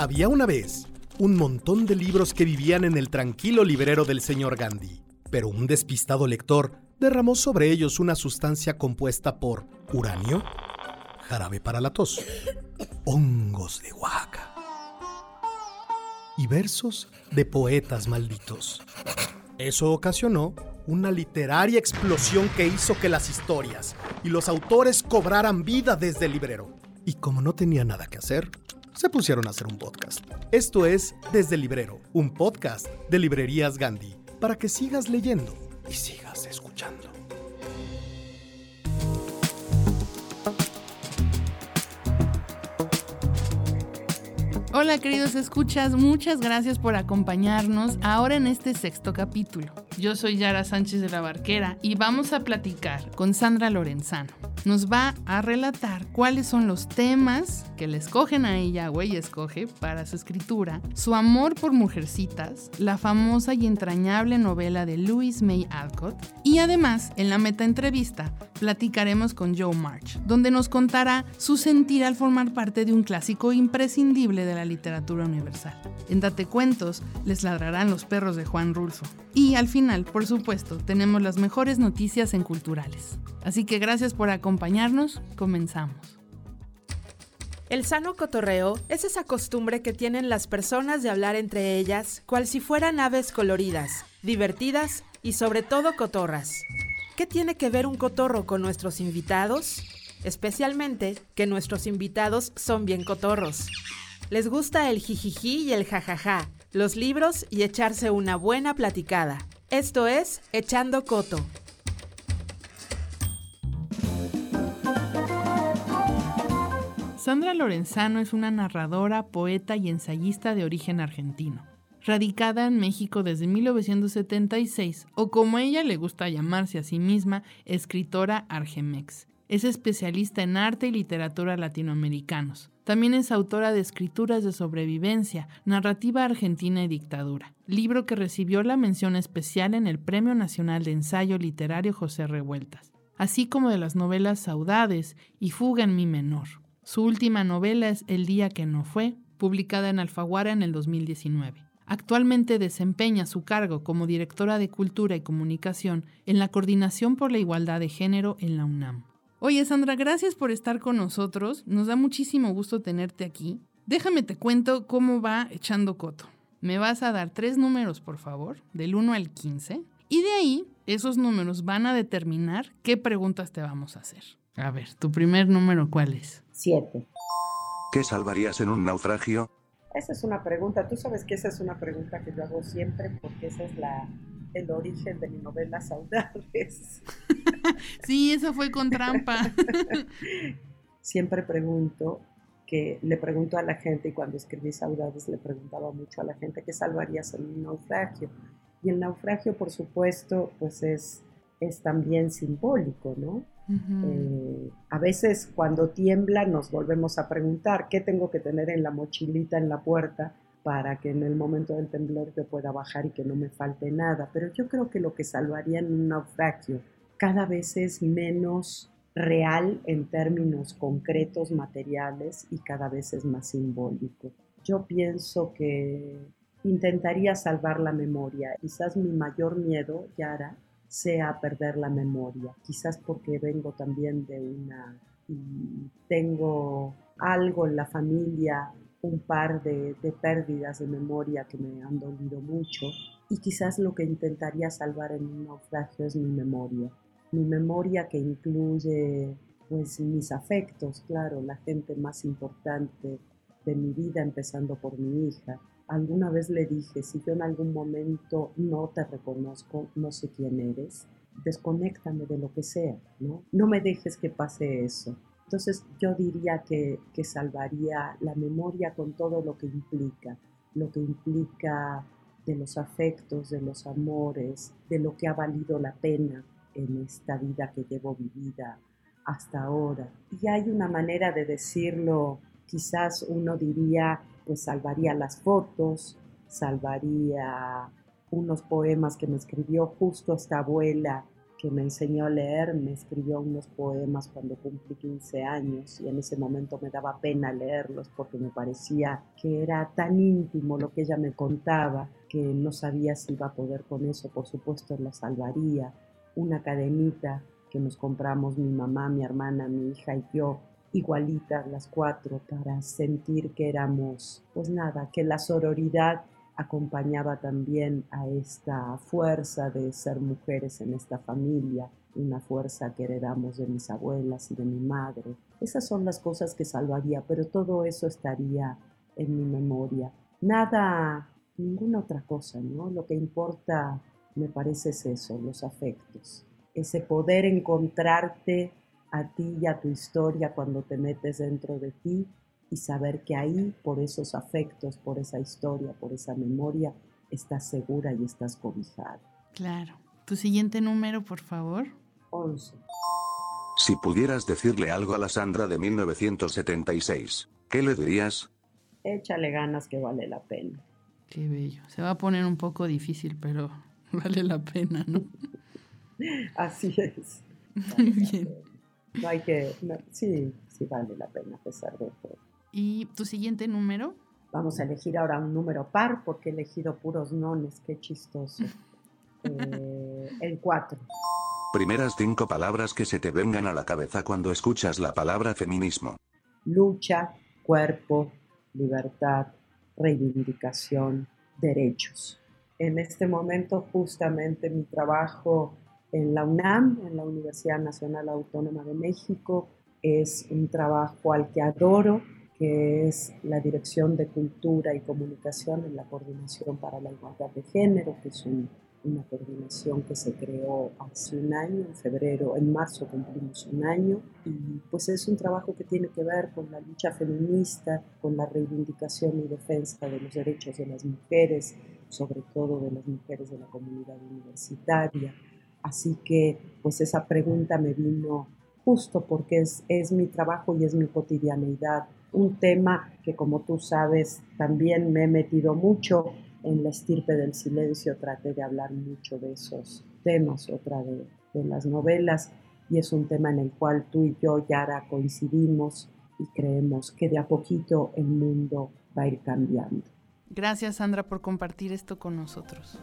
Había una vez un montón de libros que vivían en el tranquilo librero del señor Gandhi, pero un despistado lector derramó sobre ellos una sustancia compuesta por uranio, jarabe para la tos, hongos de Oaxaca y versos de poetas malditos. Eso ocasionó una literaria explosión que hizo que las historias y los autores cobraran vida desde el librero. Y como no tenía nada que hacer, se pusieron a hacer un podcast. Esto es Desde Librero, un podcast de Librerías Gandhi, para que sigas leyendo y sigas escuchando. Hola queridos escuchas, muchas gracias por acompañarnos ahora en este sexto capítulo. Yo soy Yara Sánchez de la Barquera y vamos a platicar con Sandra Lorenzano. Nos va a relatar cuáles son los temas que le escogen a ella o ella escoge para su escritura, su amor por mujercitas, la famosa y entrañable novela de Louise May Alcott y además en la meta entrevista platicaremos con Joe March, donde nos contará su sentir al formar parte de un clásico imprescindible de la literatura universal. En Date Cuentos les ladrarán los perros de Juan Rulfo. Y al final, por supuesto, tenemos las mejores noticias en culturales. Así que gracias por acompañarnos, comenzamos. El sano cotorreo es esa costumbre que tienen las personas de hablar entre ellas, cual si fueran aves coloridas, divertidas y sobre todo cotorras. ¿Qué tiene que ver un cotorro con nuestros invitados? Especialmente que nuestros invitados son bien cotorros. Les gusta el jijiji y el jajaja, los libros y echarse una buena platicada. Esto es Echando Coto. Sandra Lorenzano es una narradora, poeta y ensayista de origen argentino, radicada en México desde 1976, o como ella le gusta llamarse a sí misma, escritora argemex. Es especialista en arte y literatura latinoamericanos. También es autora de escrituras de sobrevivencia, narrativa argentina y dictadura, libro que recibió la mención especial en el Premio Nacional de Ensayo Literario José Revueltas, así como de las novelas Saudades y Fuga en mi menor. Su última novela es El día que no fue, publicada en Alfaguara en el 2019. Actualmente desempeña su cargo como directora de Cultura y Comunicación en la Coordinación por la Igualdad de Género en la UNAM. Oye Sandra, gracias por estar con nosotros. Nos da muchísimo gusto tenerte aquí. Déjame te cuento cómo va echando coto. Me vas a dar tres números, por favor, del 1 al 15. Y de ahí, esos números van a determinar qué preguntas te vamos a hacer. A ver, tu primer número, ¿cuál es? Siete. ¿Qué salvarías en un naufragio? Esa es una pregunta. Tú sabes que esa es una pregunta que yo hago siempre porque esa es la, el origen de mi novela Saudades. sí, eso fue con trampa. siempre pregunto que le pregunto a la gente y cuando escribí Saudades le preguntaba mucho a la gente qué salvarías en un naufragio. Y el naufragio, por supuesto, pues es, es también simbólico, ¿no? Eh, a veces cuando tiembla nos volvemos a preguntar qué tengo que tener en la mochilita en la puerta para que en el momento del temblor yo pueda bajar y que no me falte nada. Pero yo creo que lo que salvaría en un naufragio cada vez es menos real en términos concretos, materiales y cada vez es más simbólico. Yo pienso que intentaría salvar la memoria. Quizás mi mayor miedo, Yara, sea perder la memoria. Quizás porque vengo también de una y tengo algo en la familia, un par de, pérdidas de memoria que me han dolido mucho y quizás lo que intentaría salvar en un naufragio es mi memoria. Mi memoria que incluye pues mis afectos, claro, la gente más importante de mi vida empezando por mi hija, alguna vez le dije, si yo en algún momento no te reconozco, no sé quién eres, desconéctame de lo que sea, ¿no? No me dejes que pase eso. Entonces yo diría que, que salvaría la memoria con todo lo que implica, lo que implica de los afectos, de los amores, de lo que ha valido la pena en esta vida que llevo vivida hasta ahora. Y hay una manera de decirlo, quizás uno diría pues salvaría las fotos, salvaría unos poemas que me escribió justo esta abuela que me enseñó a leer, me escribió unos poemas cuando cumplí 15 años y en ese momento me daba pena leerlos porque me parecía que era tan íntimo lo que ella me contaba que no sabía si iba a poder con eso, por supuesto la salvaría, una cadenita que nos compramos mi mamá, mi hermana, mi hija y yo, igualitas las cuatro, para sentir que éramos, pues nada, que la sororidad acompañaba también a esta fuerza de ser mujeres en esta familia, una fuerza que heredamos de mis abuelas y de mi madre. Esas son las cosas que salvaría, pero todo eso estaría en mi memoria. Nada, ninguna otra cosa, ¿no? Lo que importa, me parece, es eso, los afectos. Ese poder encontrarte a ti y a tu historia cuando te metes dentro de ti y saber que ahí, por esos afectos, por esa historia, por esa memoria, estás segura y estás cobijada. Claro. Tu siguiente número, por favor. 11. Si pudieras decirle algo a la Sandra de 1976, ¿qué le dirías? Échale ganas que vale la pena. Qué bello. Se va a poner un poco difícil, pero vale la pena, ¿no? Así es. Muy bien. No hay que, sí, sí vale la pena a pesar de todo. ¿Y tu siguiente número? Vamos a elegir ahora un número par porque he elegido puros nones, qué chistoso. Eh, el 4. Primeras cinco palabras que se te vengan a la cabeza cuando escuchas la palabra feminismo. Lucha, cuerpo, libertad, reivindicación, derechos. En este momento justamente mi trabajo en la UNAM, en la Universidad Nacional Autónoma de México, es un trabajo al que adoro que es la Dirección de Cultura y Comunicación en la Coordinación para la Igualdad de Género, que es una coordinación que se creó hace un año, en febrero, en marzo cumplimos un año, y pues es un trabajo que tiene que ver con la lucha feminista, con la reivindicación y defensa de los derechos de las mujeres, sobre todo de las mujeres de la comunidad universitaria. Así que pues esa pregunta me vino justo porque es, es mi trabajo y es mi cotidianeidad un tema que como tú sabes también me he metido mucho en la estirpe del silencio, traté de hablar mucho de esos temas, otra de, las novelas, y es un tema en el cual tú y yo, Yara, coincidimos y creemos que de a poquito el mundo va a ir cambiando. Gracias, Sandra, por compartir esto con nosotros.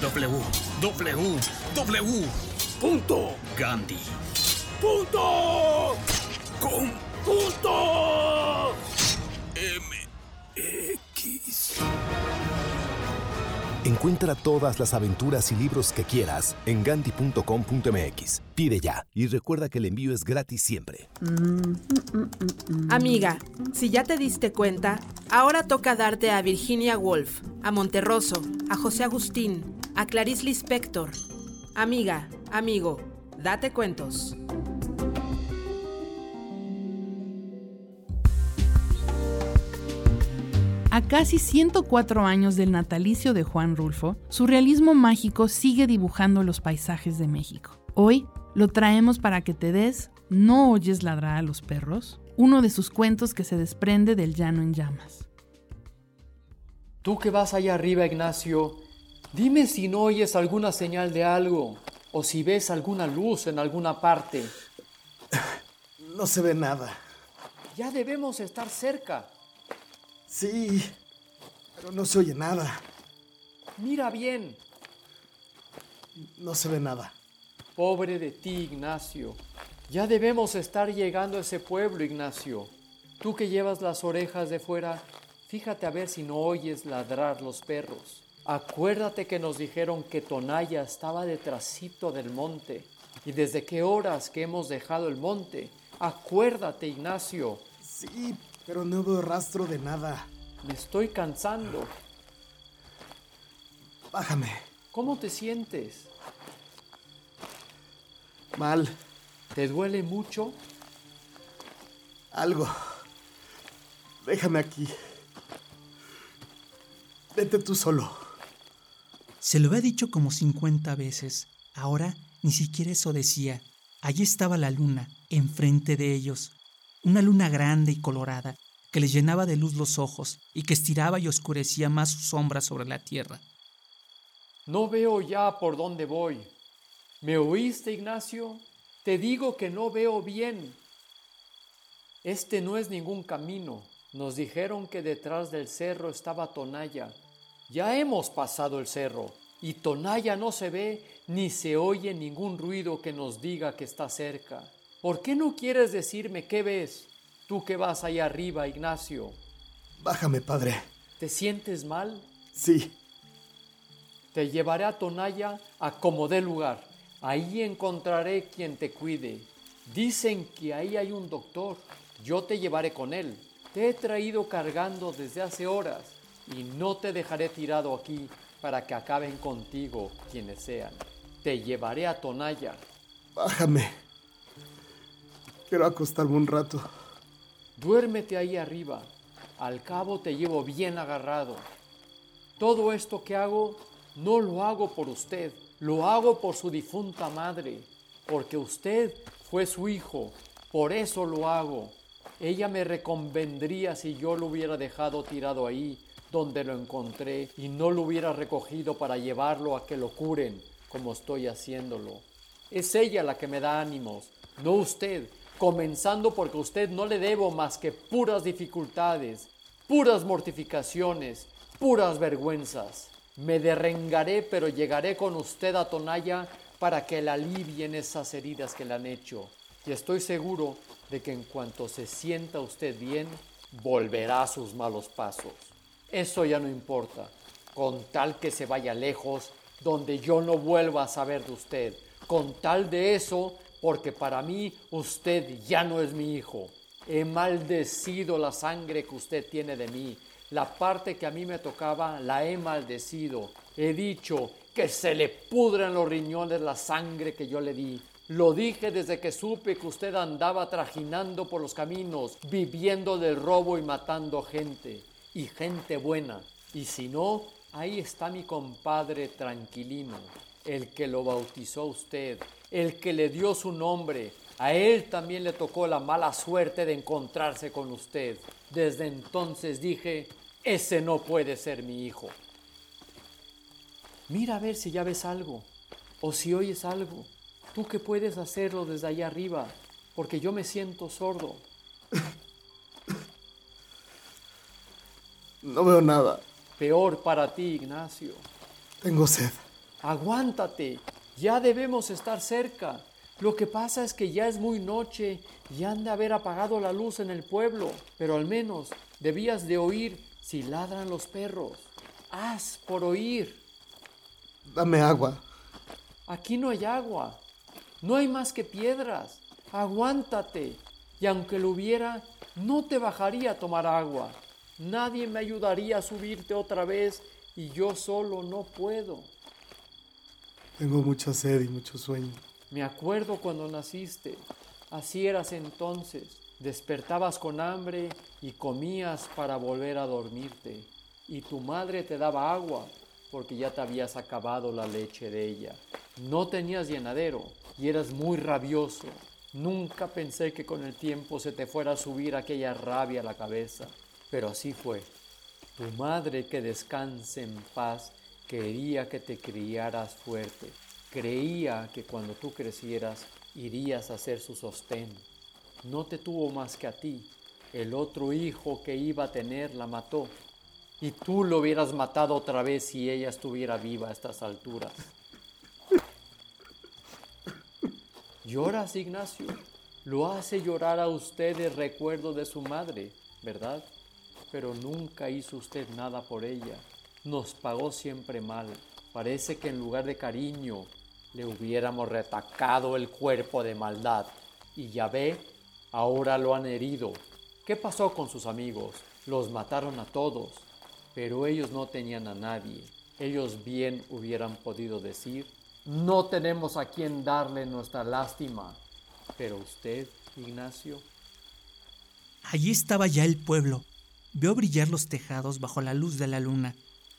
W, W, W. Punto. Gandhi. Punto. Con punto. MX. Encuentra todas las aventuras y libros que quieras en gandhi.com.mx. Pide ya y recuerda que el envío es gratis siempre. Amiga, si ya te diste cuenta, ahora toca darte a Virginia Woolf, a Monterroso, a José Agustín, a Clarice Lispector. Amiga, amigo, date cuentos. A casi 104 años del natalicio de Juan Rulfo, su realismo mágico sigue dibujando los paisajes de México. Hoy lo traemos para que te des ¿No oyes ladrar a los perros? Uno de sus cuentos que se desprende del llano en llamas. Tú que vas allá arriba, Ignacio, Dime si no oyes alguna señal de algo o si ves alguna luz en alguna parte. No se ve nada. Ya debemos estar cerca. Sí, pero no se oye nada. Mira bien. No se ve nada. Pobre de ti, Ignacio. Ya debemos estar llegando a ese pueblo, Ignacio. Tú que llevas las orejas de fuera, fíjate a ver si no oyes ladrar los perros. Acuérdate que nos dijeron que Tonaya estaba detrásito del monte. ¿Y desde qué horas que hemos dejado el monte? Acuérdate, Ignacio. Sí, pero no veo rastro de nada. Me estoy cansando. Bájame. ¿Cómo te sientes? Mal. ¿Te duele mucho? Algo. Déjame aquí. Vete tú solo. Se lo había dicho como 50 veces. Ahora ni siquiera eso decía. Allí estaba la luna, enfrente de ellos. Una luna grande y colorada, que les llenaba de luz los ojos y que estiraba y oscurecía más su sombra sobre la tierra. No veo ya por dónde voy. ¿Me oíste, Ignacio? Te digo que no veo bien. Este no es ningún camino. Nos dijeron que detrás del cerro estaba Tonaya. Ya hemos pasado el cerro y Tonaya no se ve ni se oye ningún ruido que nos diga que está cerca. ¿Por qué no quieres decirme qué ves? Tú que vas allá arriba, Ignacio. Bájame, padre. ¿Te sientes mal? Sí. Te llevaré a Tonaya a como dé lugar. Ahí encontraré quien te cuide. Dicen que ahí hay un doctor. Yo te llevaré con él. Te he traído cargando desde hace horas y no te dejaré tirado aquí para que acaben contigo quienes sean. Te llevaré a Tonaya. Bájame. Quiero acostarme un rato. Duérmete ahí arriba. Al cabo te llevo bien agarrado. Todo esto que hago no lo hago por usted, lo hago por su difunta madre, porque usted fue su hijo, por eso lo hago. Ella me reconvendría si yo lo hubiera dejado tirado ahí, donde lo encontré, y no lo hubiera recogido para llevarlo a que lo curen, como estoy haciéndolo. Es ella la que me da ánimos, no usted, comenzando porque a usted no le debo más que puras dificultades, puras mortificaciones, puras vergüenzas. Me derrengaré, pero llegaré con usted a Tonaya para que le alivien esas heridas que le han hecho. Y estoy seguro de que en cuanto se sienta usted bien, volverá a sus malos pasos. Eso ya no importa, con tal que se vaya lejos, donde yo no vuelva a saber de usted. Con tal de eso, porque para mí usted ya no es mi hijo. He maldecido la sangre que usted tiene de mí. La parte que a mí me tocaba la he maldecido. He dicho que se le pudran los riñones la sangre que yo le di. Lo dije desde que supe que usted andaba trajinando por los caminos, viviendo del robo y matando gente. Y gente buena. Y si no, ahí está mi compadre tranquilino, el que lo bautizó usted, el que le dio su nombre. A él también le tocó la mala suerte de encontrarse con usted. Desde entonces dije, ese no puede ser mi hijo. Mira a ver si ya ves algo o si oyes algo. Tú que puedes hacerlo desde allá arriba, porque yo me siento sordo. No veo nada. Peor para ti, Ignacio. Tengo sed. Aguántate, ya debemos estar cerca. Lo que pasa es que ya es muy noche y han de haber apagado la luz en el pueblo, pero al menos debías de oír si ladran los perros. Haz por oír. Dame agua. Aquí no hay agua. No hay más que piedras. Aguántate. Y aunque lo hubiera, no te bajaría a tomar agua. Nadie me ayudaría a subirte otra vez y yo solo no puedo. Tengo mucha sed y mucho sueño. Me acuerdo cuando naciste. Así eras entonces. Despertabas con hambre y comías para volver a dormirte. Y tu madre te daba agua porque ya te habías acabado la leche de ella. No tenías llenadero y eras muy rabioso. Nunca pensé que con el tiempo se te fuera a subir aquella rabia a la cabeza, pero así fue. Tu madre que descanse en paz quería que te criaras fuerte. Creía que cuando tú crecieras irías a ser su sostén. No te tuvo más que a ti. El otro hijo que iba a tener la mató. Y tú lo hubieras matado otra vez si ella estuviera viva a estas alturas. Lloras, Ignacio. Lo hace llorar a usted el recuerdo de su madre, ¿verdad? Pero nunca hizo usted nada por ella. Nos pagó siempre mal. Parece que en lugar de cariño le hubiéramos retacado el cuerpo de maldad. Y ya ve, ahora lo han herido. ¿Qué pasó con sus amigos? Los mataron a todos, pero ellos no tenían a nadie. Ellos bien hubieran podido decir, no tenemos a quien darle nuestra lástima. Pero usted, Ignacio. Allí estaba ya el pueblo. Vio brillar los tejados bajo la luz de la luna.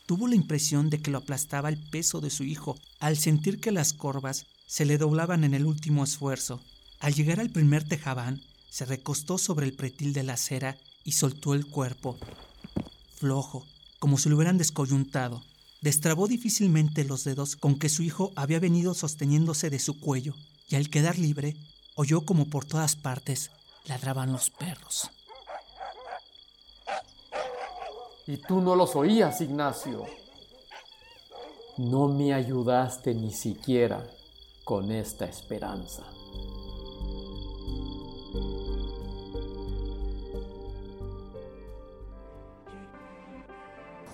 Tuvo la impresión de que lo aplastaba el peso de su hijo al sentir que las corvas se le doblaban en el último esfuerzo. Al llegar al primer tejabán, se recostó sobre el pretil de la acera y soltó el cuerpo. Flojo, como si lo hubieran descoyuntado. Destrabó difícilmente los dedos con que su hijo había venido sosteniéndose de su cuello, y al quedar libre, oyó como por todas partes ladraban los perros. Y tú no los oías, Ignacio. No me ayudaste ni siquiera con esta esperanza.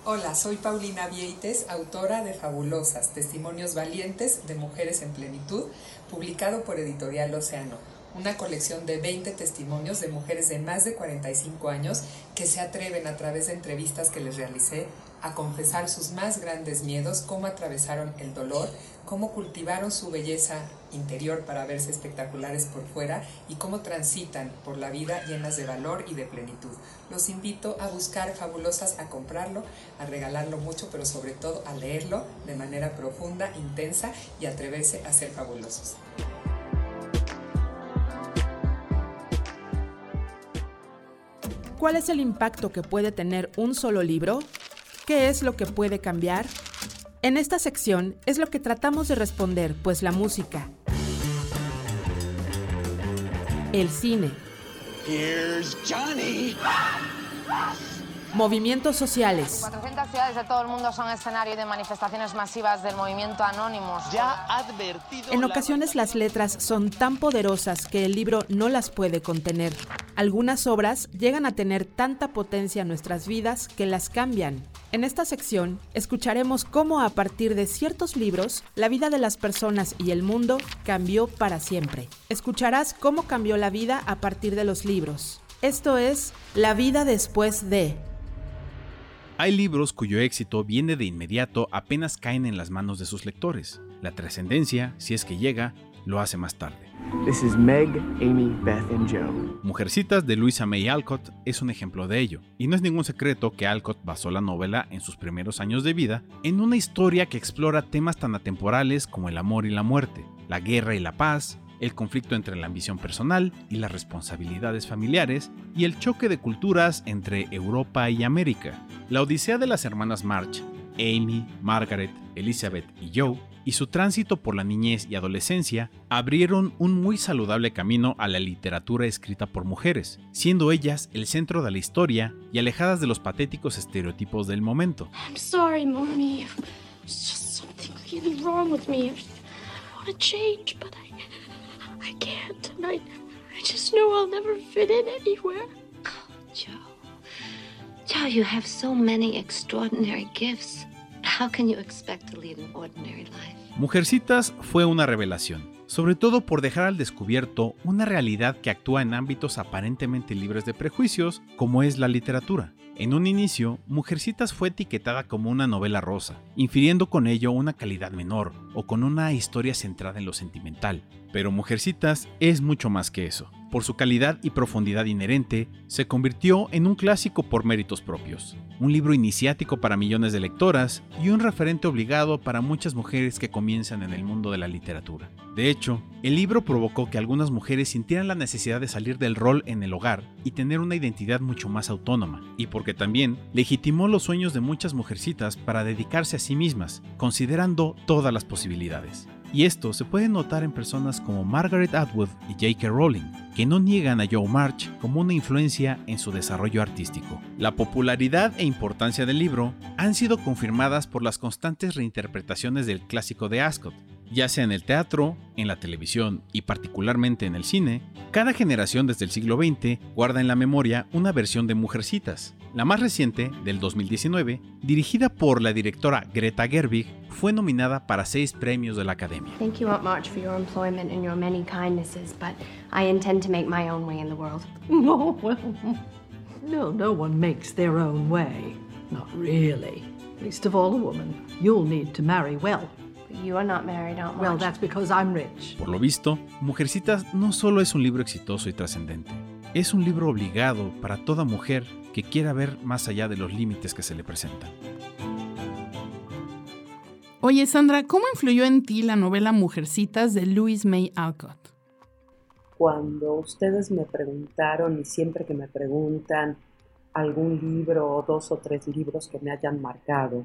Hola, soy Paulina Vieites, autora de Fabulosas, Testimonios Valientes de Mujeres en Plenitud, publicado por Editorial Océano, una colección de 20 testimonios de mujeres de más de 45 años que se atreven a través de entrevistas que les realicé a confesar sus más grandes miedos, cómo atravesaron el dolor, cómo cultivaron su belleza interior para verse espectaculares por fuera y cómo transitan por la vida llenas de valor y de plenitud. Los invito a buscar Fabulosas, a comprarlo, a regalarlo mucho, pero sobre todo a leerlo de manera profunda, intensa y atreverse a ser fabulosos. ¿Cuál es el impacto que puede tener un solo libro? ¿Qué es lo que puede cambiar? En esta sección es lo que tratamos de responder, pues la música, el cine, movimientos sociales, 400 ciudades de todo el mundo son escenario de manifestaciones masivas del movimiento Anonymous. Ya advertido. En ocasiones las letras son tan poderosas que el libro no las puede contener. Algunas obras llegan a tener tanta potencia en nuestras vidas que las cambian. En esta sección escucharemos cómo a partir de ciertos libros la vida de las personas y el mundo cambió para siempre. Escucharás cómo cambió la vida a partir de los libros. Esto es La vida después de... Hay libros cuyo éxito viene de inmediato apenas caen en las manos de sus lectores. La trascendencia, si es que llega, lo hace más tarde. This is Meg, Amy, Beth and Joe. Mujercitas de Louisa May Alcott es un ejemplo de ello, y no es ningún secreto que Alcott basó la novela en sus primeros años de vida en una historia que explora temas tan atemporales como el amor y la muerte, la guerra y la paz, el conflicto entre la ambición personal y las responsabilidades familiares, y el choque de culturas entre Europa y América. La odisea de las hermanas March, Amy, Margaret, Elizabeth y Joe, y su tránsito por la niñez y adolescencia abrieron un muy saludable camino a la literatura escrita por mujeres, siendo ellas el centro de la historia y alejadas de los patéticos estereotipos del momento. I can't. And I, I just know I'll never fit in anywhere. Joe. Joe, you have so many extraordinary gifts. How can you expect to lead an ordinary life? Mujercitas fue una revelación, sobre todo por dejar al descubierto una realidad que actúa en ámbitos aparentemente libres de prejuicios, como es la literatura. En un inicio, Mujercitas fue etiquetada como una novela rosa, infiriendo con ello una calidad menor o con una historia centrada en lo sentimental. Pero Mujercitas es mucho más que eso. Por su calidad y profundidad inherente, se convirtió en un clásico por méritos propios, un libro iniciático para millones de lectoras y un referente obligado para muchas mujeres que comienzan en el mundo de la literatura. De hecho, el libro provocó que algunas mujeres sintieran la necesidad de salir del rol en el hogar y tener una identidad mucho más autónoma, y porque también legitimó los sueños de muchas mujercitas para dedicarse a sí mismas, considerando todas las posibilidades. Y esto se puede notar en personas como Margaret Atwood y J.K. Rowling, que no niegan a Joe March como una influencia en su desarrollo artístico. La popularidad e importancia del libro han sido confirmadas por las constantes reinterpretaciones del clásico de Ascot, ya sea en el teatro, en la televisión y particularmente en el cine, cada generación desde el siglo XX guarda en la memoria una versión de Mujercitas. La más reciente, del 2019, dirigida por la directora Greta Gerwig, fue nominada para seis premios de la Academia. Thank you, Aunt March, for your employment and your many kindnesses, but I intend to make my own way in the world. Well, no, no one makes their own way. Not really. Least of all a woman. You'll need to marry well. You are not married, March. Well, that's because I'm rich. Por lo visto, Mujercitas no solo es un libro exitoso y trascendente, es un libro obligado para toda mujer que quiera ver más allá de los límites que se le presentan. Oye, Sandra, ¿cómo influyó en ti la novela Mujercitas de Louise May Alcott? cuando ustedes me preguntaron y siempre que me preguntan algún libro o dos o tres libros que me hayan marcado,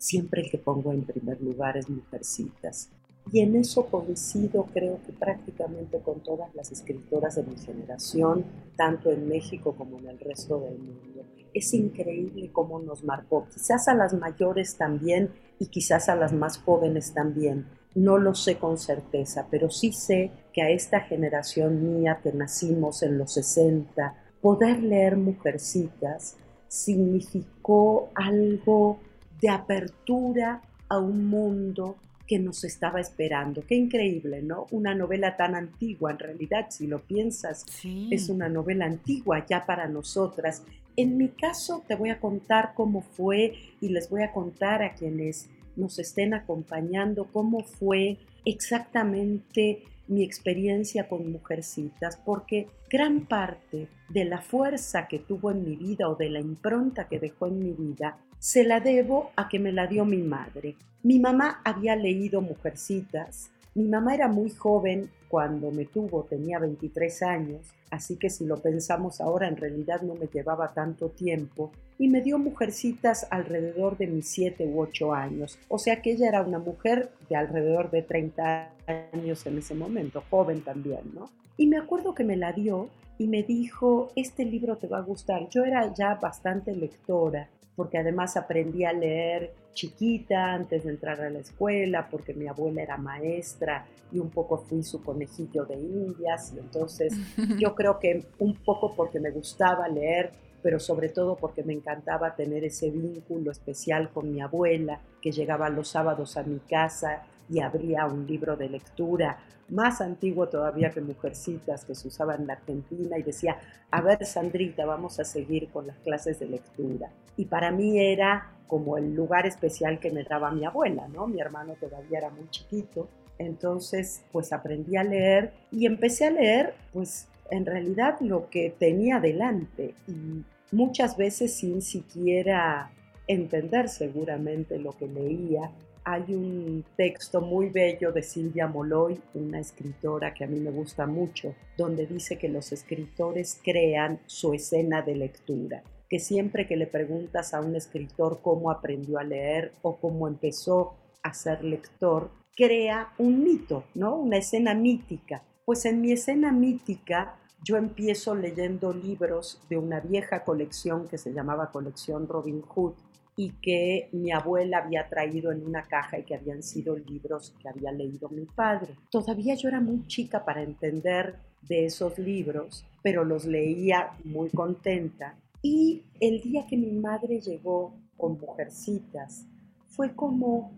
siempre el que pongo en primer lugar es Mujercitas. Y en eso coincido creo que prácticamente con todas las escritoras de mi generación, tanto en México como en el resto del mundo. Es increíble cómo nos marcó, quizás a las mayores también y quizás a las más jóvenes también. No lo sé con certeza, pero sí sé que a esta generación mía que nacimos en los 60, poder leer Mujercitas significó algo de apertura a un mundo que nos estaba esperando. Qué increíble, ¿no? Una novela tan antigua, en realidad, si lo piensas, es una novela antigua ya para nosotras. En mi caso, te voy a contar cómo fue y les voy a contar a quienes nos estén acompañando cómo fue exactamente mi experiencia con Mujercitas, porque gran parte de la fuerza que tuvo en mi vida o de la impronta que dejó en mi vida se la debo a que me la dio mi madre. Mi mamá había leído Mujercitas. Mi mamá era muy joven cuando me tuvo, tenía 23 años, así que si lo pensamos ahora en realidad no me llevaba tanto tiempo, y me dio Mujercitas alrededor de mis 7 u 8 años, o sea que ella era una mujer de alrededor de 30 años en ese momento, joven también, ¿no? Y me acuerdo que me la dio y me dijo, este libro te va a gustar. Yo era ya bastante lectora porque además aprendí a leer chiquita antes de entrar a la escuela, porque mi abuela era maestra y un poco fui su conejillo de indias, y entonces yo creo que un poco porque me gustaba leer, pero sobre todo porque me encantaba tener ese vínculo especial con mi abuela, que llegaba los sábados a mi casa y abría un libro de lectura más antiguo todavía que Mujercitas que se usaba en la Argentina y decía, a ver Sandrita, vamos a seguir con las clases de lectura. Y para mí era como el lugar especial que me daba mi abuela, ¿no? Mi hermano todavía era muy chiquito, entonces pues aprendí a leer y empecé a leer pues en realidad lo que tenía delante y muchas veces sin siquiera entender seguramente lo que leía hay un texto muy bello de Silvia Moloy, una escritora que a mí me gusta mucho, donde dice que los escritores crean su escena de lectura, que siempre que le preguntas a un escritor cómo aprendió a leer o cómo empezó a ser lector, crea un mito, ¿no? Una escena mítica. Pues en mi escena mítica yo empiezo leyendo libros de una vieja colección que se llamaba Colección Robin Hood, y que mi abuela había traído en una caja y que habían sido libros que había leído mi padre. Todavía yo era muy chica para entender de esos libros, pero los leía muy contenta. Y el día que mi madre llegó con mujercitas, fue como,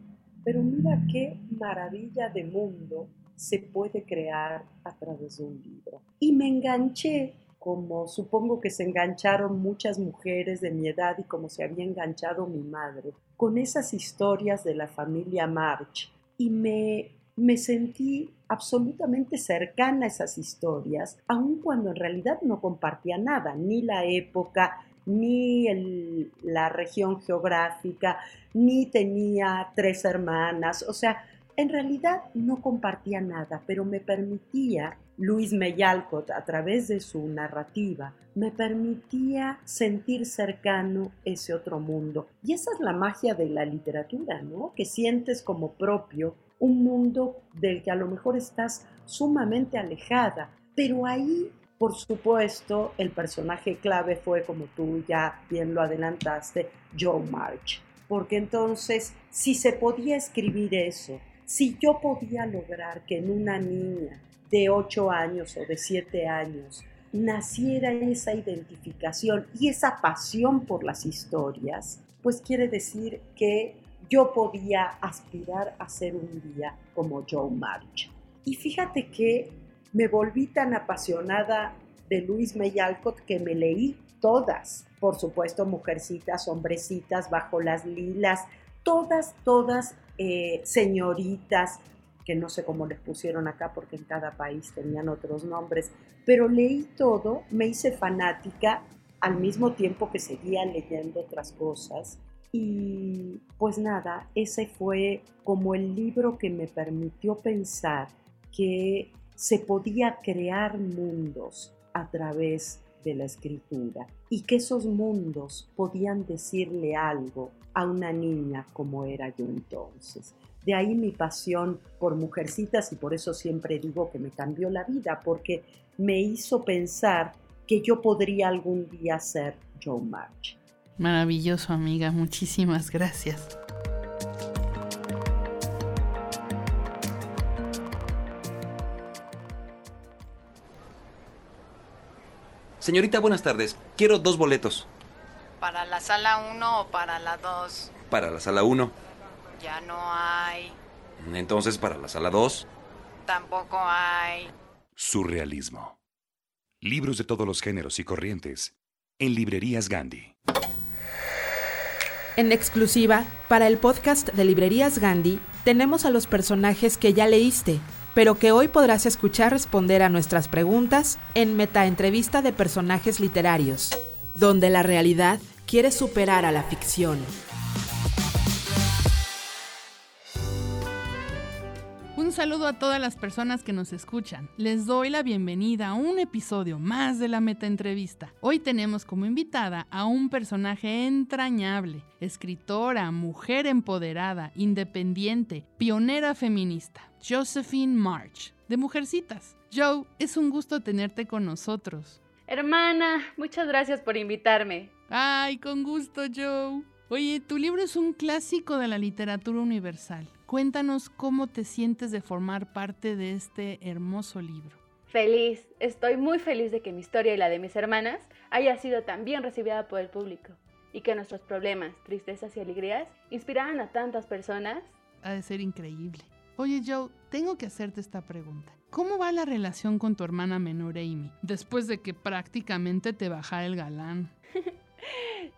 pero mira qué maravilla de mundo se puede crear a través de un libro. Y me enganché como supongo que se engancharon muchas mujeres de mi edad y como se había enganchado mi madre, con esas historias de la familia March. Y me, me sentí absolutamente cercana a esas historias, aun cuando en realidad no compartía nada, ni la época, ni la región geográfica, ni tenía tres hermanas, o sea, en realidad no compartía nada, pero me permitía Luis Meyalcott, a través de su narrativa, me permitía sentir cercano ese otro mundo. Y esa es la magia de la literatura, ¿no? Que sientes como propio un mundo del que a lo mejor estás sumamente alejada, pero ahí, por supuesto, el personaje clave fue, como tú ya bien lo adelantaste, Joe March. Porque entonces, si se podía escribir eso, si yo podía lograr que en una niña de 8 años o de 7 años naciera esa identificación y esa pasión por las historias, pues quiere decir que yo podía aspirar a ser un día como Joe March. Y fíjate que me volví tan apasionada de Luis May Alcott que me leí todas, por supuesto, mujercitas, hombrecitas, bajo las lilas, todas, todas eh, señoritas, que no sé cómo les pusieron acá porque en cada país tenían otros nombres, pero leí todo, me hice fanática al mismo tiempo que seguía leyendo otras cosas y pues nada, ese fue como el libro que me permitió pensar que se podía crear mundos a través de la escritura y que esos mundos podían decirle algo a una niña como era yo entonces. De ahí mi pasión por mujercitas y por eso siempre digo que me cambió la vida, porque me hizo pensar que yo podría algún día ser Joe March. Maravilloso, amiga. Muchísimas gracias. Señorita, buenas tardes. Quiero dos boletos. ¿Para la sala 1 o para la 2? Para la sala 1. Ya no hay. Entonces, para la sala 2. Tampoco hay. Surrealismo. Libros de todos los géneros y corrientes. En librerías Gandhi. En exclusiva, para el podcast de Librerías Gandhi, tenemos a los personajes que ya leíste, pero que hoy podrás escuchar responder a nuestras preguntas en Metaentrevista de Personajes Literarios, donde la realidad quiere superar a la ficción. Un saludo a todas las personas que nos escuchan. Les doy la bienvenida a un episodio más de la Meta Entrevista. Hoy tenemos como invitada a un personaje entrañable, escritora, mujer empoderada, independiente, pionera feminista, Josephine March, de Mujercitas. Joe, es un gusto tenerte con nosotros. Hermana, muchas gracias por invitarme. Ay, con gusto, Joe. Oye, tu libro es un clásico de la literatura universal. Cuéntanos cómo te sientes de formar parte de este hermoso libro. Feliz, estoy muy feliz de que mi historia y la de mis hermanas haya sido tan bien recibida por el público y que nuestros problemas, tristezas y alegrías inspiraran a tantas personas. Ha de ser increíble. Oye Joe, tengo que hacerte esta pregunta. ¿Cómo va la relación con tu hermana menor Amy después de que prácticamente te bajara el galán?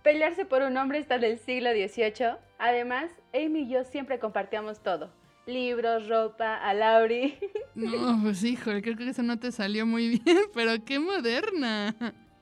Pelearse por un hombre está del siglo XVIII. Además, Amy y yo siempre compartíamos todo. Libros, ropa, a Lauri. No, pues híjole, creo que eso no te salió muy bien, pero qué moderna.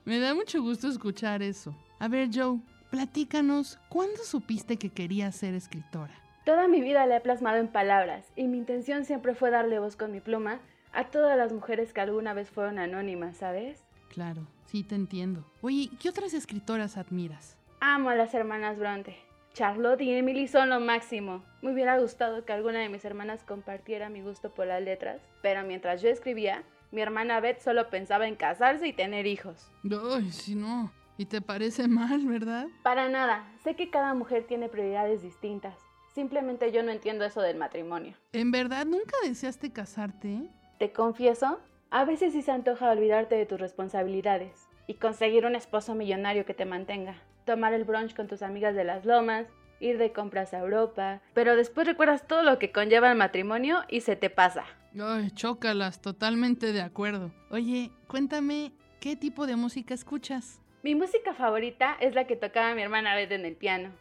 Me da mucho gusto escuchar eso. A ver, Joe, platícanos, ¿cuándo supiste que querías ser escritora? Toda mi vida la he plasmado en palabras y mi intención siempre fue darle voz con mi pluma a todas las mujeres que alguna vez fueron anónimas, ¿sabes? Claro, sí te entiendo. Oye, ¿qué otras escritoras admiras? Amo a las hermanas Bronte. Charlotte y Emily son lo máximo. Me hubiera gustado que alguna de mis hermanas compartiera mi gusto por las letras, pero mientras yo escribía, mi hermana Beth solo pensaba en casarse y tener hijos. Ay, si no. ¿Y te parece mal, verdad? Para nada. Sé que cada mujer tiene prioridades distintas. Simplemente yo no entiendo eso del matrimonio. ¿En verdad nunca deseaste casarte? Te confieso, a veces sí se antoja olvidarte de tus responsabilidades y conseguir un esposo millonario que te mantenga. Tomar el brunch con tus amigas de las lomas, ir de compras a Europa, pero después recuerdas todo lo que conlleva el matrimonio y se te pasa. Ay, chócalas, totalmente de acuerdo. Oye, cuéntame, ¿qué tipo de música escuchas? Mi música favorita es la que tocaba mi hermana Beth en el piano.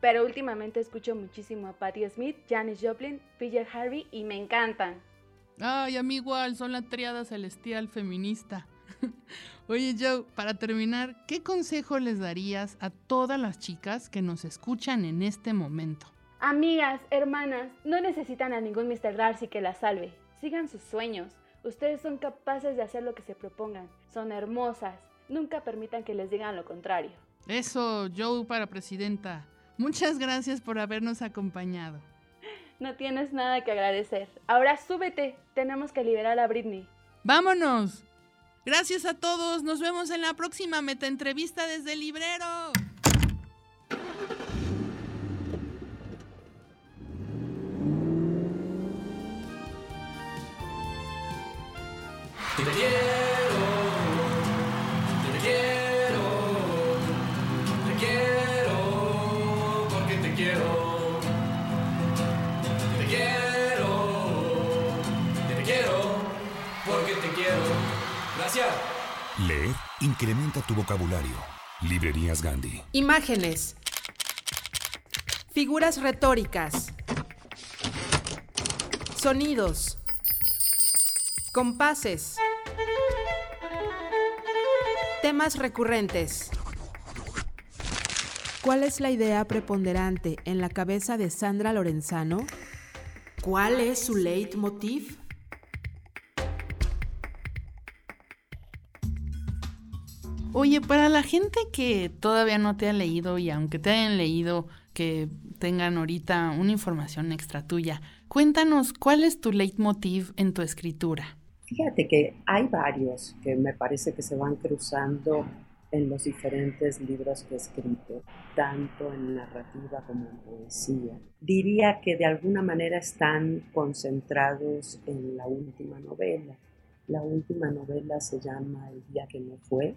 Pero últimamente escucho muchísimo a Patti Smith, Janis Joplin, PJ Harvey y me encantan. Ay, a mí igual, son la triada celestial feminista. Oye Joe, para terminar, ¿qué consejo les darías a todas las chicas que nos escuchan en este momento? Amigas, hermanas, no necesitan a ningún Mr. Darcy que las salve. Sigan sus sueños. Ustedes son capaces de hacer lo que se propongan. Son hermosas. Nunca permitan que les digan lo contrario. Eso, Joe para presidenta. Muchas gracias por habernos acompañado. No tienes nada que agradecer. Ahora súbete. Tenemos que liberar a Britney. ¡Vámonos! Gracias a todos. Nos vemos en la próxima meta entrevista desde el librero. Te quiero, incrementa tu vocabulario. Librerías Gandhi. Imágenes. Figuras retóricas. Sonidos. Compases. Temas recurrentes. ¿Cuál es la idea preponderante en la cabeza de Sandra Lorenzano? ¿Cuál es su leitmotiv? Oye, para la gente que todavía no te ha leído y aunque te hayan leído, que tengan ahorita una información extra tuya, cuéntanos cuál es tu leitmotiv en tu escritura. Fíjate que hay varios que me parece que se van cruzando en los diferentes libros que he escrito, tanto en narrativa como en poesía. Diría que de alguna manera están concentrados en la última novela. La última novela se llama El día que no fue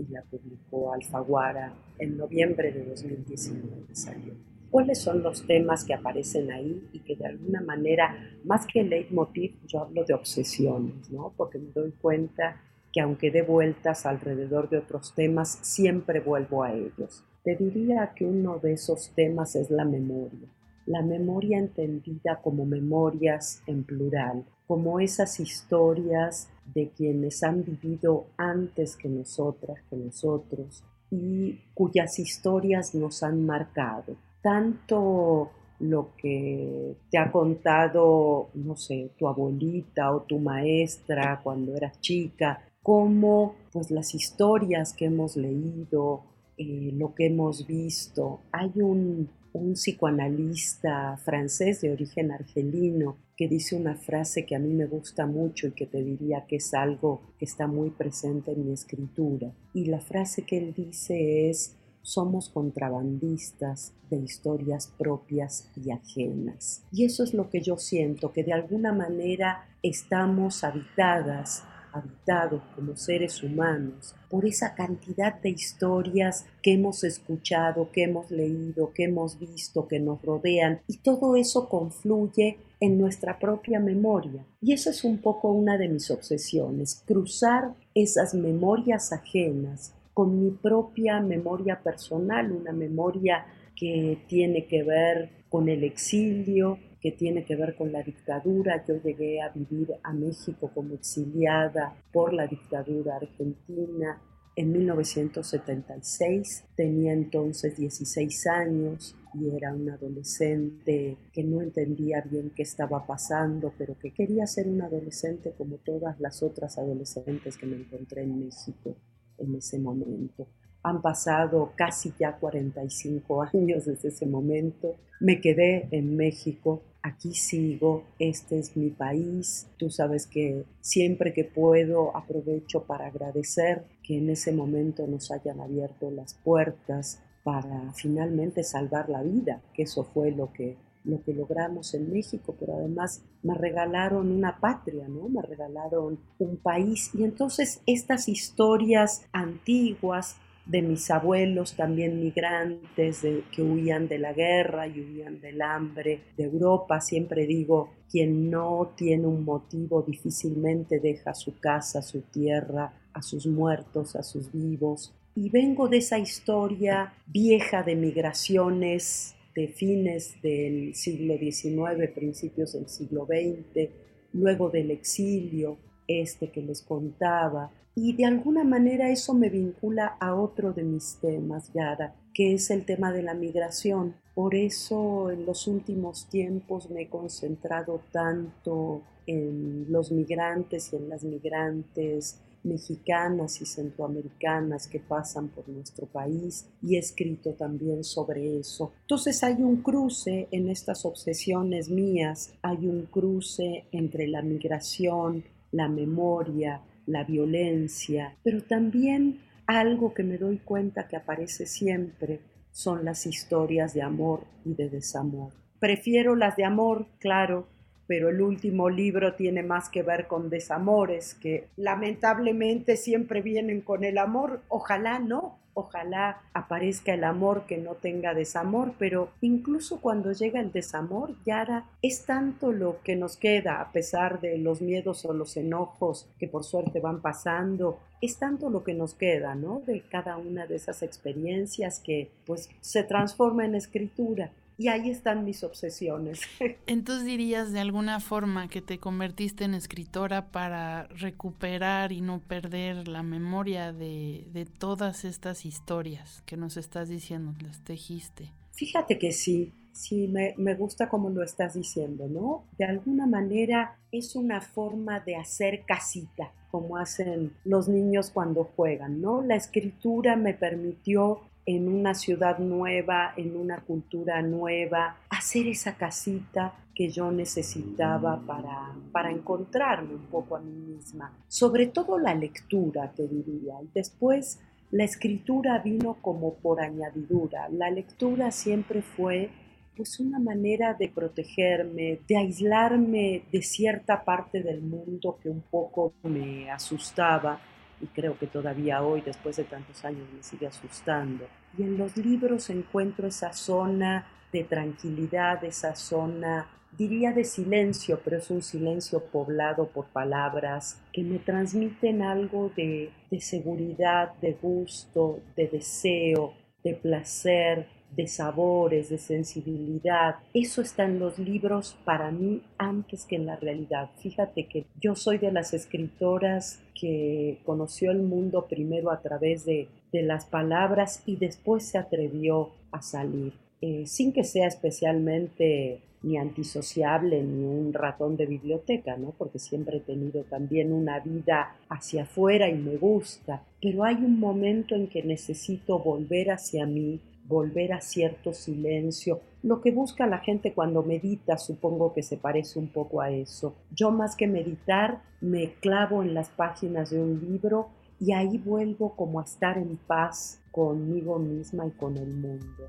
y la publicó Alfaguara en noviembre de 2019 salió. ¿Cuáles son los temas que aparecen ahí y que de alguna manera, más que leitmotiv, yo hablo de obsesiones, ¿no? Porque me doy cuenta que aunque dé vueltas alrededor de otros temas, siempre vuelvo a ellos. Te diría que uno de esos temas es la memoria. La memoria entendida como memorias en plural, como esas historias de quienes han vivido antes que nosotras, que nosotros, y cuyas historias nos han marcado. Tanto lo que te ha contado, no sé, tu abuelita o tu maestra cuando eras chica, como pues las historias que hemos leído, eh, lo que hemos visto. Hay un, un psicoanalista francés de origen argelino que dice una frase que a mí me gusta mucho y que te diría que es algo que está muy presente en mi escritura. Y la frase que él dice es, somos contrabandistas de historias propias y ajenas. Y eso es lo que yo siento, que de alguna manera estamos habitadas habitados como seres humanos por esa cantidad de historias que hemos escuchado, que hemos leído, que hemos visto, que nos rodean, y todo eso confluye en nuestra propia memoria. Y eso es un poco una de mis obsesiones, cruzar esas memorias ajenas con mi propia memoria personal, una memoria que tiene que ver con el exilio, que tiene que ver con la dictadura. Yo llegué a vivir a México como exiliada por la dictadura argentina en 1976. Tenía entonces 16 años y era un adolescente que no entendía bien qué estaba pasando, pero que quería ser un adolescente como todas las otras adolescentes que me encontré en México en ese momento. Han pasado casi ya 45 años desde ese momento. Me quedé en México, aquí sigo, este es mi país. Tú sabes que siempre que puedo aprovecho para agradecer que en ese momento nos hayan abierto las puertas para finalmente salvar la vida, que eso fue lo que lo que logramos en México, pero además me regalaron una patria, ¿no? Me regalaron un país y entonces estas historias antiguas de mis abuelos también migrantes que huían de la guerra y huían del hambre de Europa. Siempre digo, quien no tiene un motivo difícilmente deja su casa, su tierra, a sus muertos, a sus vivos. Y vengo de esa historia vieja de migraciones de fines del siglo XIX, principios del siglo XX, luego del exilio, este que les contaba, y de alguna manera eso me vincula a otro de mis temas, Yara, que es el tema de la migración. Por eso en los últimos tiempos me he concentrado tanto en los migrantes y en las migrantes mexicanas y centroamericanas que pasan por nuestro país y he escrito también sobre eso. Entonces hay un cruce en estas obsesiones mías, hay un cruce entre la migración, la memoria, la violencia, pero también algo que me doy cuenta que aparece siempre son las historias de amor y de desamor. Prefiero las de amor, claro, pero el último libro tiene más que ver con desamores que lamentablemente siempre vienen con el amor. Ojalá no, ojalá aparezca el amor que no tenga desamor, pero incluso cuando llega el desamor, Yara, es tanto lo que nos queda a pesar de los miedos o los enojos que por suerte van pasando, es tanto lo que nos queda, ¿no? De cada una de esas experiencias que pues se transforma en escritura y ahí están mis obsesiones. Entonces dirías de alguna forma que te convertiste en escritora para recuperar y no perder la memoria de, todas estas historias que nos estás diciendo, las tejiste. Fíjate que sí, Sí, me, me, gusta como lo estás diciendo, ¿no? De alguna manera es una forma de hacer casita, como hacen los niños cuando juegan, ¿no? La escritura me permitió en una ciudad nueva, en una cultura nueva, hacer esa casita que yo necesitaba para, para encontrarme un poco a mí misma. Sobre todo la lectura, te diría. Después la escritura vino como por añadidura. La lectura siempre fue pues una manera de protegerme, de aislarme de cierta parte del mundo que un poco me asustaba y creo que todavía hoy, después de tantos años, me sigue asustando. Y en los libros encuentro esa zona de tranquilidad, esa zona, diría de silencio, pero es un silencio poblado por palabras que me transmiten algo de, de seguridad, de gusto, de deseo, de placer, de sabores, de sensibilidad. Eso está en los libros para mí antes que en la realidad. Fíjate que yo soy de las escritoras que conoció el mundo primero a través de, de las palabras y después se atrevió a salir. Eh, sin que sea especialmente ni antisociable ni un ratón de biblioteca, ¿no? Porque siempre he tenido también una vida hacia afuera y me gusta, pero hay un momento en que necesito volver hacia mí volver a cierto silencio. Lo que busca la gente cuando medita supongo que se parece un poco a eso. Yo más que meditar me clavo en las páginas de un libro y ahí vuelvo como a estar en paz conmigo misma y con el mundo.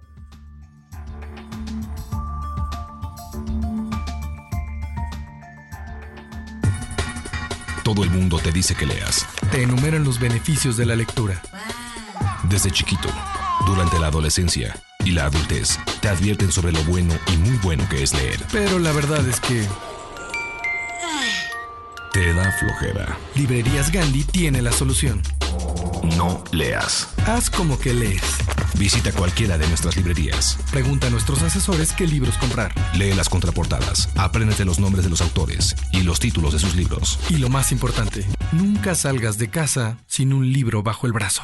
Todo el mundo te dice que leas. Te enumeran los beneficios de la lectura. Desde chiquito durante la adolescencia y la adultez, te advierten sobre lo bueno y muy bueno que es leer. Pero la verdad es que... Te da flojera. Librerías Gandhi tiene la solución. No leas. Haz como que lees. Visita cualquiera de nuestras librerías. Pregunta a nuestros asesores qué libros comprar. Lee las contraportadas. Apréndete los nombres de los autores y los títulos de sus libros. Y lo más importante, nunca salgas de casa sin un libro bajo el brazo.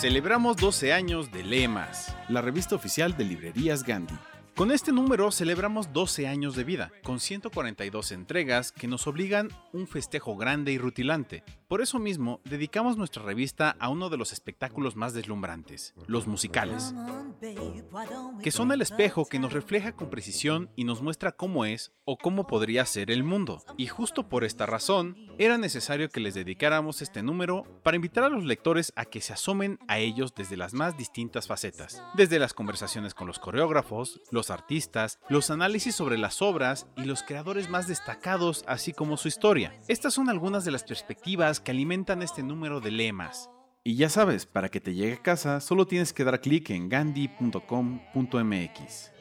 Celebramos 12 años de Lemas, la revista oficial de librerías Gandhi. Con este número celebramos 12 años de vida, con 142 entregas que nos obligan un festejo grande y rutilante. Por eso mismo, dedicamos nuestra revista a uno de los espectáculos más deslumbrantes, los musicales, que son el espejo que nos refleja con precisión y nos muestra cómo es o cómo podría ser el mundo. Y justo por esta razón, era necesario que les dedicáramos este número para invitar a los lectores a que se asomen a ellos desde las más distintas facetas, desde las conversaciones con los coreógrafos, los artistas, los análisis sobre las obras y los creadores más destacados, así como su historia. Estas son algunas de las perspectivas que alimentan este número de lemas. Y ya sabes, para que te llegue a casa solo tienes que dar clic en gandhi.com.mx.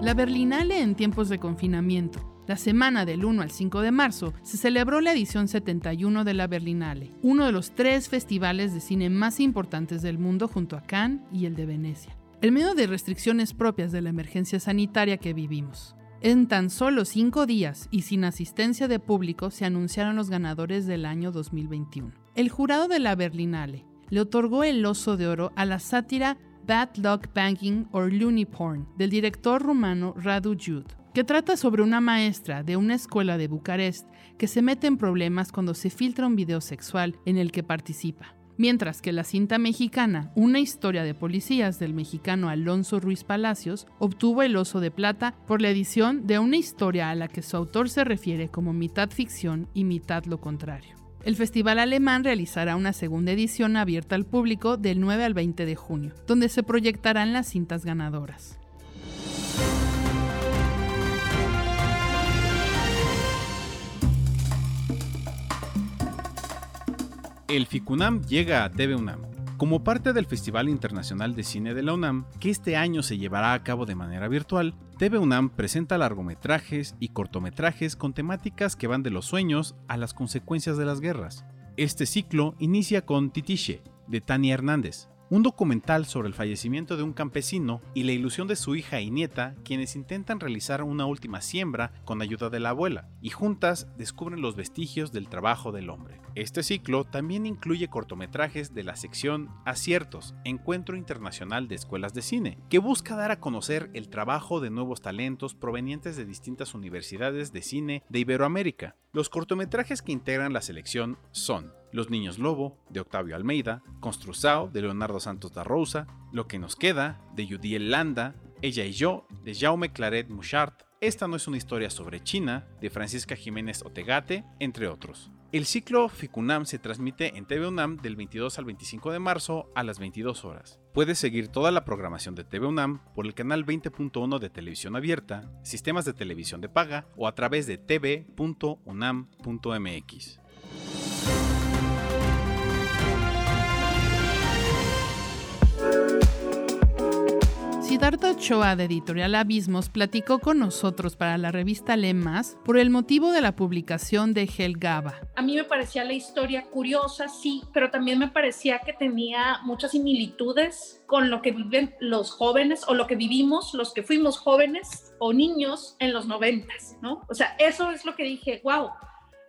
La Berlinale en tiempos de confinamiento. La semana del 1 al 5 de marzo se celebró la edición 71 de la Berlinale, uno de los tres festivales de cine más importantes del mundo junto a Cannes y el de Venecia, en medio de restricciones propias de la emergencia sanitaria que vivimos. En tan solo cinco días y sin asistencia de público se anunciaron los ganadores del año 2021. El jurado de la Berlinale le otorgó el Oso de Oro a la sátira Bad Luck Banking or Looney Porn del director rumano Radu Jud, que trata sobre una maestra de una escuela de Bucarest que se mete en problemas cuando se filtra un video sexual en el que participa. Mientras que la cinta mexicana Una historia de policías del mexicano Alonso Ruiz Palacios obtuvo el Oso de Plata por la edición de una historia a la que su autor se refiere como mitad ficción y mitad lo contrario. El festival alemán realizará una segunda edición abierta al público del 9 al 20 de junio, donde se proyectarán las cintas ganadoras. El FICUNAM llega a TV UNAM. Como parte del Festival Internacional de Cine de la UNAM, que este año se llevará a cabo de manera virtual, TV UNAM presenta largometrajes y cortometrajes con temáticas que van de los sueños a las consecuencias de las guerras. Este ciclo inicia con Titiche, de Tania Hernández, un documental sobre el fallecimiento de un campesino y la ilusión de su hija y nieta, quienes intentan realizar una última siembra con ayuda de la abuela, y juntas descubren los vestigios del trabajo del hombre. Este ciclo también incluye cortometrajes de la sección Aciertos, Encuentro Internacional de Escuelas de Cine, que busca dar a conocer el trabajo de nuevos talentos provenientes de distintas universidades de cine de Iberoamérica. Los cortometrajes que integran la selección son Los Niños Lobo, de Octavio Almeida, Construzao, de Leonardo Santos da Rosa, Lo que nos queda, de Judiel Landa, Ella y yo, de Jaume Claret Mouchard, Esta no es una historia sobre China, de Francisca Jiménez Otegate, entre otros. El ciclo FICUNAM se transmite en TV UNAM del 22 al 25 de marzo a las 22 horas. Puedes seguir toda la programación de TV UNAM por el canal 20.1 de televisión abierta, sistemas de televisión de paga o a través de tv.unam.mx. Siddhartha Ochoa de Editorial Abismos platicó con nosotros para la revista Le Más por el motivo de la publicación de Hel Gaba. A mí me parecía la historia curiosa, sí, pero también me parecía que tenía muchas similitudes con lo que viven los jóvenes o lo que vivimos los que fuimos jóvenes o niños en los noventas, ¿no? O sea, eso es lo que dije, wow,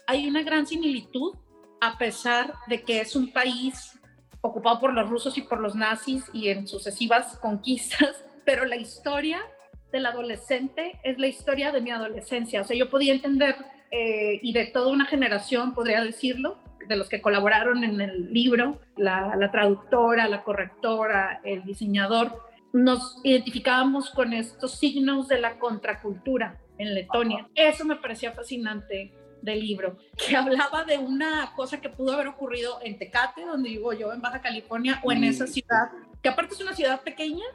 hay una gran similitud a pesar de que es un país ocupado por los rusos y por los nazis y en sucesivas conquistas, pero la historia del adolescente es la historia de mi adolescencia. O sea, yo podía entender, eh, y de toda una generación, podría decirlo, de los que colaboraron en el libro, la, la traductora, la correctora, el diseñador, nos identificábamos con estos signos de la contracultura en Letonia. Eso me parecía fascinante del libro, que hablaba de una cosa que pudo haber ocurrido en Tecate, donde vivo yo, en Baja California, o en esa ciudad, que aparte es una ciudad pequeña,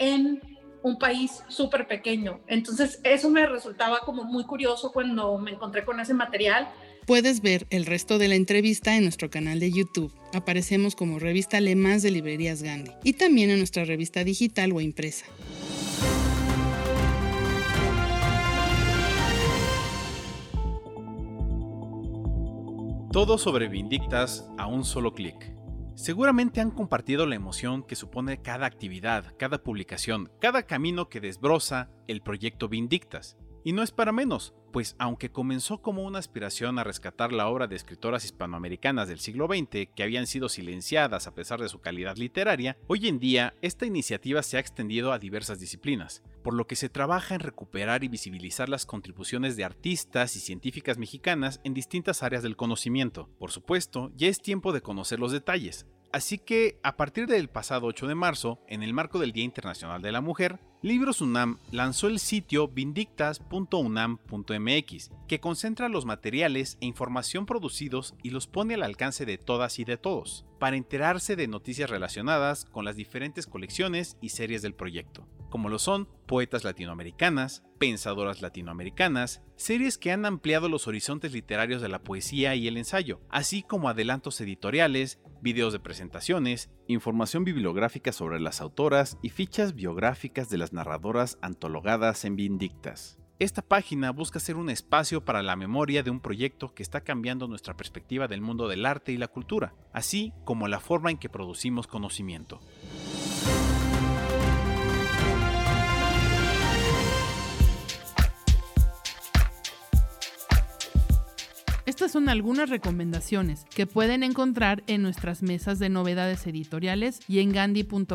en un país súper pequeño. Entonces, eso me resultaba como muy curioso cuando me encontré con ese material. Puedes ver el resto de la entrevista en nuestro canal de YouTube. Aparecemos como revista Le Más de Librerías Gandhi y también en nuestra revista digital o impresa. Todo sobre Vindictas a un solo clic. Seguramente han compartido la emoción que supone cada actividad, cada publicación, cada camino que desbroza el proyecto Vindictas. Y no es para menos, pues aunque comenzó como una aspiración a rescatar la obra de escritoras hispanoamericanas del siglo XX que habían sido silenciadas a pesar de su calidad literaria, hoy en día esta iniciativa se ha extendido a diversas disciplinas, por lo que se trabaja en recuperar y visibilizar las contribuciones de artistas y científicas mexicanas en distintas áreas del conocimiento. Por supuesto, ya es tiempo de conocer los detalles, Así que, a partir del pasado 8 de marzo, en el marco del Día Internacional de la Mujer, Libros UNAM lanzó el sitio vindictas.unam.mx, que concentra los materiales e información producidos y los pone al alcance de todas y de todos, para enterarse de noticias relacionadas con las diferentes colecciones y series del proyecto, como lo son poetas latinoamericanas, pensadoras latinoamericanas, series que han ampliado los horizontes literarios de la poesía y el ensayo, así como adelantos editoriales, videos de presentaciones, información bibliográfica sobre las autoras y fichas biográficas de las narradoras antologadas en Vindictas. Esta página busca ser un espacio para la memoria de un proyecto que está cambiando nuestra perspectiva del mundo del arte y la cultura, así como la forma en que producimos conocimiento. Estas son algunas recomendaciones que pueden encontrar en nuestras mesas de novedades editoriales y en gandhi.com.mx.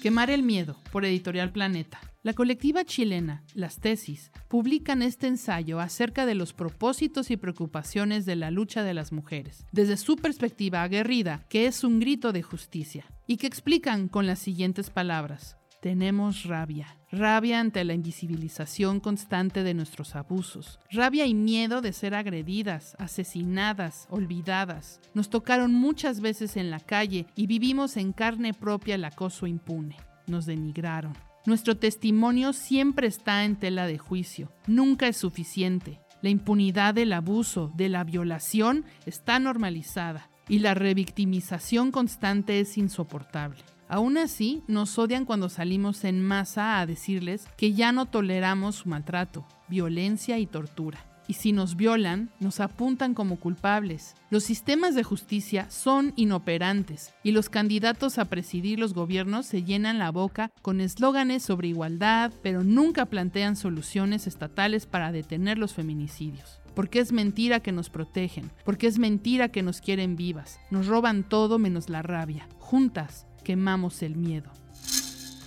Quemar el miedo, por Editorial Planeta. La colectiva chilena Las Tesis publican este ensayo acerca de los propósitos y preocupaciones de la lucha de las mujeres, desde su perspectiva aguerrida, que es un grito de justicia, y que explican con las siguientes palabras. Tenemos rabia, rabia ante la invisibilización constante de nuestros abusos, rabia y miedo de ser agredidas, asesinadas, olvidadas. Nos tocaron muchas veces en la calle y vivimos en carne propia el acoso impune. Nos denigraron. Nuestro testimonio siempre está en tela de juicio, nunca es suficiente. La impunidad del abuso, de la violación, está normalizada y la revictimización constante es insoportable. Aún así, nos odian cuando salimos en masa a decirles que ya no toleramos su maltrato, violencia y tortura. Y si nos violan, nos apuntan como culpables. Los sistemas de justicia son inoperantes y los candidatos a presidir los gobiernos se llenan la boca con eslóganes sobre igualdad, pero nunca plantean soluciones estatales para detener los feminicidios porque es mentira que nos protegen, porque es mentira que nos quieren vivas, nos roban todo menos la rabia. Juntas quemamos el miedo.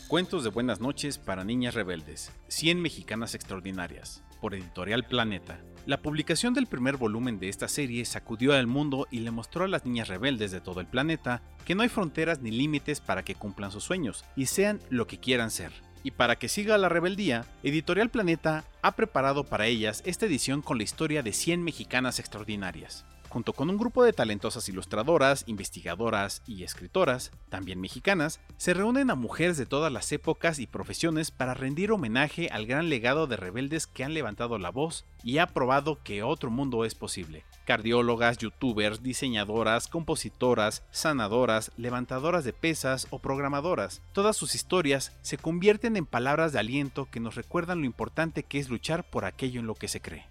Cuentos de buenas noches para niñas rebeldes, 100 mexicanas extraordinarias, por Editorial Planeta. La publicación del primer volumen de esta serie sacudió al mundo y le mostró a las niñas rebeldes de todo el planeta que no hay fronteras ni límites para que cumplan sus sueños y sean lo que quieran ser. Y para que siga la rebeldía, Editorial Planeta ha preparado para ellas esta edición con la historia de 100 mexicanas extraordinarias. Junto con un grupo de talentosas ilustradoras, investigadoras y escritoras, también mexicanas, se reúnen a mujeres de todas las épocas y profesiones para rendir homenaje al gran legado de rebeldes que han levantado la voz y ha probado que otro mundo es posible. Cardiólogas, youtubers, diseñadoras, compositoras, sanadoras, levantadoras de pesas o programadoras. Todas sus historias se convierten en palabras de aliento que nos recuerdan lo importante que es luchar por aquello en lo que se cree.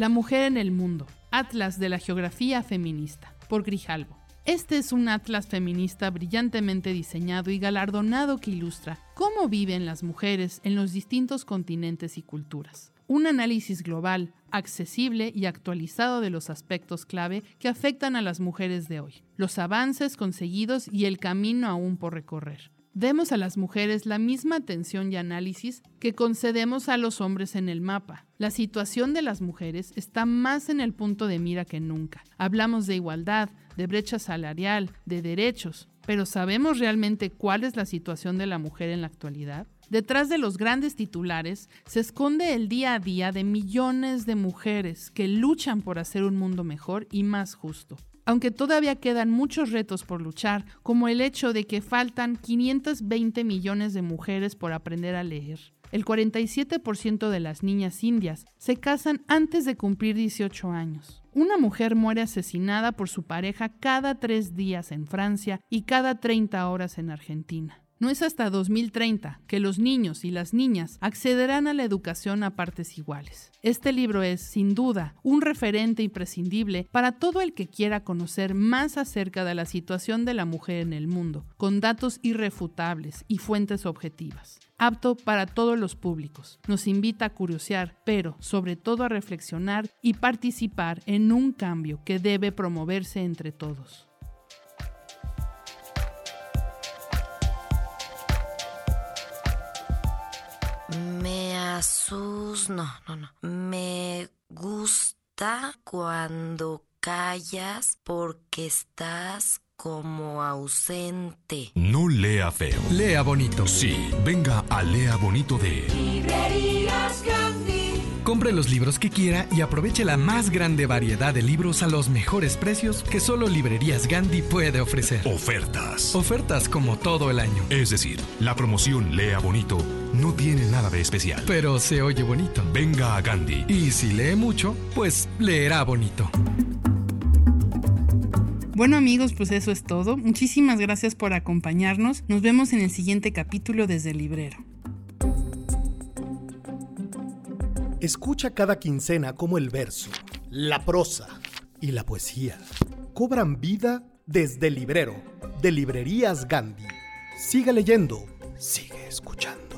La mujer en el mundo. Atlas de la Geografía Feminista, por Grijalvo. Este es un atlas feminista brillantemente diseñado y galardonado que ilustra cómo viven las mujeres en los distintos continentes y culturas. Un análisis global, accesible y actualizado de los aspectos clave que afectan a las mujeres de hoy, los avances conseguidos y el camino aún por recorrer. Demos a las mujeres la misma atención y análisis que concedemos a los hombres en el mapa. La situación de las mujeres está más en el punto de mira que nunca. Hablamos de igualdad, de brecha salarial, de derechos, pero ¿sabemos realmente cuál es la situación de la mujer en la actualidad? Detrás de los grandes titulares se esconde el día a día de millones de mujeres que luchan por hacer un mundo mejor y más justo aunque todavía quedan muchos retos por luchar, como el hecho de que faltan 520 millones de mujeres por aprender a leer. El 47% de las niñas indias se casan antes de cumplir 18 años. Una mujer muere asesinada por su pareja cada tres días en Francia y cada 30 horas en Argentina. No es hasta 2030 que los niños y las niñas accederán a la educación a partes iguales. Este libro es, sin duda, un referente imprescindible para todo el que quiera conocer más acerca de la situación de la mujer en el mundo, con datos irrefutables y fuentes objetivas apto para todos los públicos. Nos invita a curiosear, pero sobre todo a reflexionar y participar en un cambio que debe promoverse entre todos. Asus... No, no, no. Me gusta cuando callas porque estás como ausente. No lea feo. Lea bonito. Sí, venga a Lea Bonito de... Librerías Gandhi. Compre los libros que quiera y aproveche la más grande variedad de libros a los mejores precios que solo Librerías Gandhi puede ofrecer. Ofertas. Ofertas como todo el año. Es decir, la promoción Lea Bonito no tiene nada de especial. Pero se oye bonito. Venga a Gandhi. Y si lee mucho, pues leerá bonito. Bueno amigos, pues eso es todo. Muchísimas gracias por acompañarnos. Nos vemos en el siguiente capítulo desde el librero. Escucha cada quincena como el verso, la prosa y la poesía cobran vida desde el librero de Librerías Gandhi. Sigue leyendo, sigue escuchando.